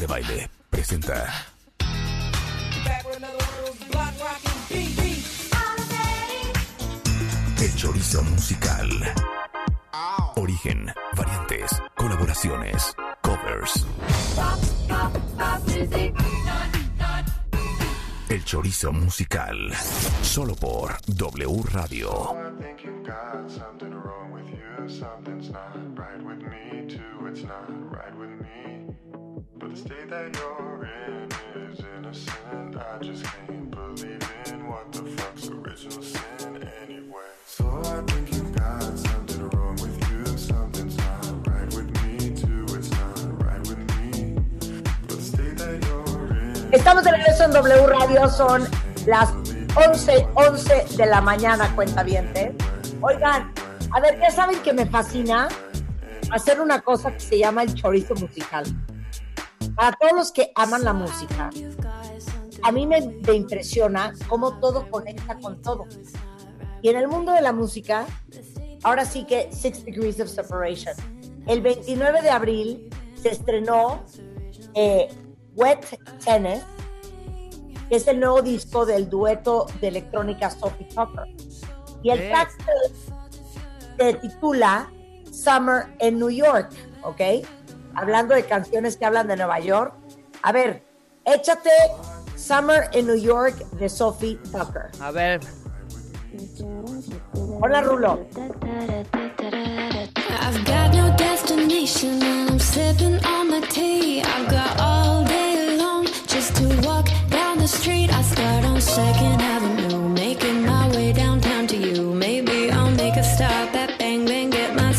De Baile presenta El Chorizo Musical. Origen, variantes, colaboraciones, covers. El Chorizo Musical. Solo por W Radio. Estamos de regreso en W Radio, son las 11, 11 de la mañana, cuenta bien. Oigan, a ver, ya saben que me fascina hacer una cosa que se llama el chorizo musical. Para todos los que aman la música, a mí me, me impresiona cómo todo conecta con todo. Y en el mundo de la música, ahora sí que Six Degrees of Separation. El 29 de abril se estrenó eh, Wet Tennis, que es el nuevo disco del dueto de electrónica Sophie Tucker. Y el track se titula Summer en New York, ¿ok? Hablando de canciones que hablan de Nueva York. A ver, échate Summer en New York de Sophie Tucker. A ver, Hola, Rulo. I've got no destination and I'm sipping on my tea. I've got all day long just to walk down the street. I start on Second Avenue,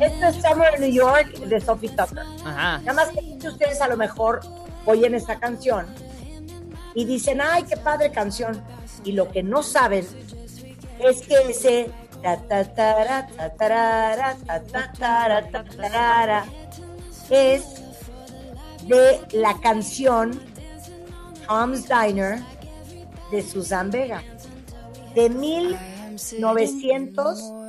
esto es Summer in New York de Sophie Tucker. ajá. Nada más que ustedes a lo mejor oyen esta canción y dicen, ay, qué padre canción. Y lo que no saben es que ese ta, ta, tara, ta, tarara, ta, ta, tara, ta, tarara, es de la canción Tom's Diner de Susan Vega de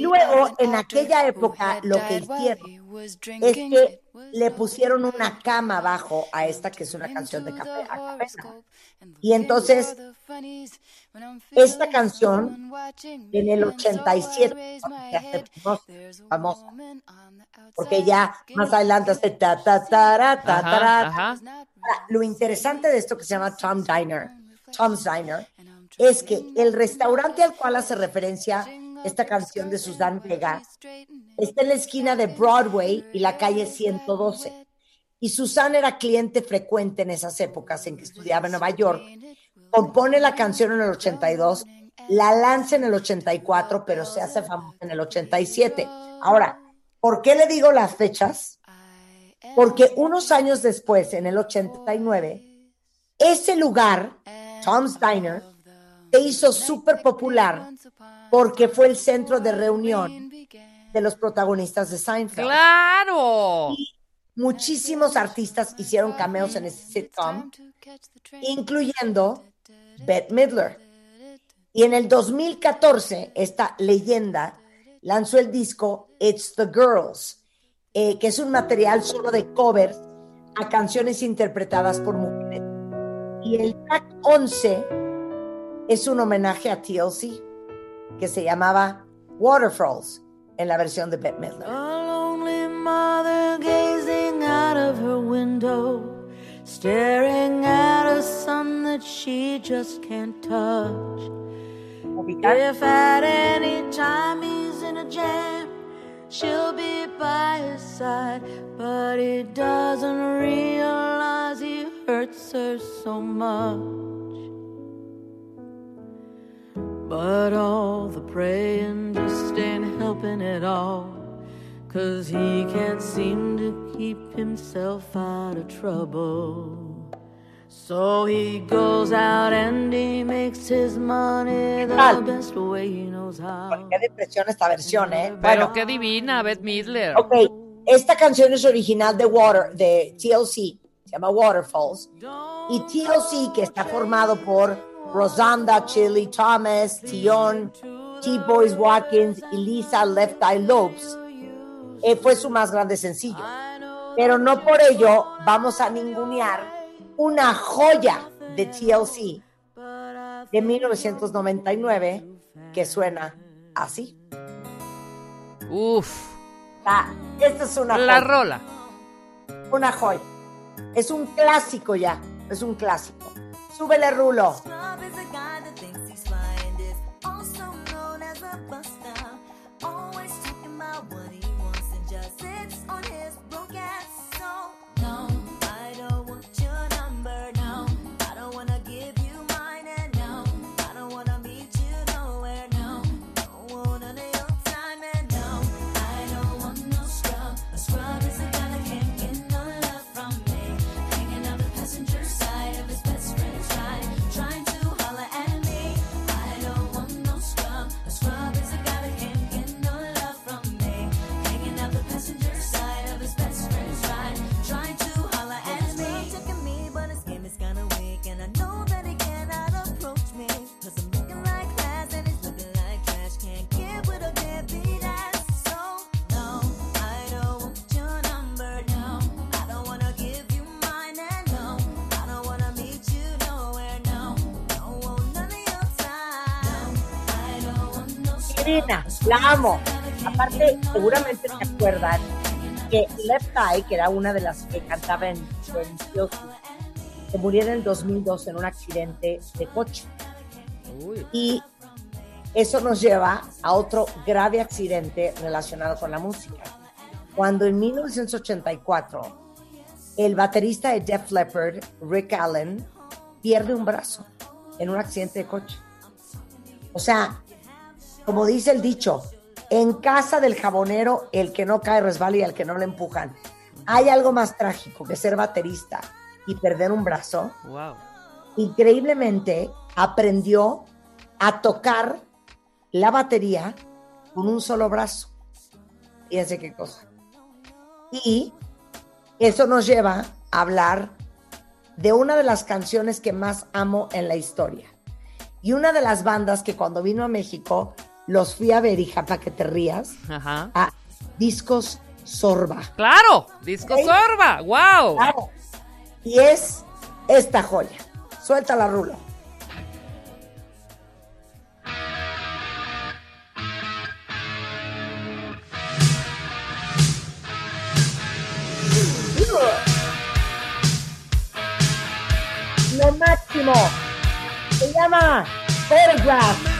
Luego, en aquella época, lo que hicieron es que le pusieron una cama abajo a esta que es una canción de café a Y entonces, esta canción, en el And so I 87, raise my se hace famosa, porque ya más adelante hace ta Lo interesante de esto que se llama Tom Diner, Tom's Diner, es que el restaurante al cual hace referencia esta canción de Susan Vega está en la esquina de Broadway y la calle 112. Y Susan era cliente frecuente en esas épocas en que estudiaba en Nueva York. Compone la canción en el 82, la lanza en el 84, pero se hace famosa en el 87. Ahora, ¿por qué le digo las fechas? Porque unos años después, en el 89, ese lugar, Tom's Diner, se hizo súper popular porque fue el centro de reunión de los protagonistas de Seinfeld. ¡Claro! Muchísimos artistas hicieron cameos en ese sitcom, incluyendo Bette Midler. Y en el 2014, esta leyenda lanzó el disco It's the Girls, eh, que es un material solo de covers a canciones interpretadas por mujeres. Y el track 11 es un homenaje a TLC que se llamaba Waterfalls en la versión de Bette Midler. A lonely mother gazing out of her window, staring at a son that she just can't touch. If at any time he's in a jam, she'll be by his side. But he doesn't realize he hurts her so much. But all the praying just ain't helping at all. Cause he can't seem to keep himself out of trouble. So he goes out and he makes his money the best way he knows how. Qué depresión esta versión, ¿eh? Pero Bueno, qué divina, Beth Midler. ok. Esta canción es original de Water, de TLC, se llama Waterfalls. Y TLC, que está formado por Rosanda, Chili Thomas, Tion, T-Boys Watkins y Lisa Left Eye Lopes, eh, fue su más grande sencillo. Pero no por ello vamos a ningunear una joya de TLC de 1999 que suena así. Uf, Ah, esta es una la joya. rola. Una joya. Es un clásico ya. Es un clásico. Súbele, Rulo. La amo. Aparte, seguramente se acuerdan que Left Eye, que era una de las que cantaba en, en se murió en el 2002 en un accidente de coche. Uy. Y eso nos lleva a otro grave accidente relacionado con la música. Cuando en 1984 el baterista de Def Leppard, Rick Allen, pierde un brazo en un accidente de coche. O sea, como dice el dicho, en casa del jabonero el que no cae resbala y al que no le empujan. ¿Hay algo más trágico que ser baterista y perder un brazo? Wow. increíblemente aprendió a tocar la batería con un solo brazo. Fíjense qué cosa. Y eso nos lleva a hablar de una de las canciones que más amo en la historia. Y una de las bandas que cuando vino a México los fui a ver, hija, para que te rías, Ajá. a Discos Sorba. Claro, disco Ok. sorba. Wow. Claro. Y es esta joya. Suelta la rulo. Lo máximo. Se llama Photograph.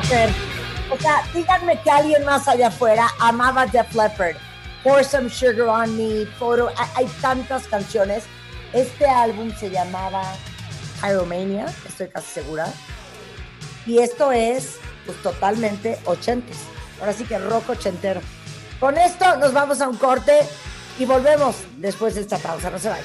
Creer. O sea, díganme que alguien más allá afuera amaba Def Leppard. Pour Some Sugar on Me, Photo. Hay tantas canciones. Este álbum se llamaba Pyromania, estoy casi segura. Y esto es pues, totalmente ochentas. Ahora sí que rock ochentero. Con esto nos vamos a un corte y volvemos después de esta pausa. No se vayan.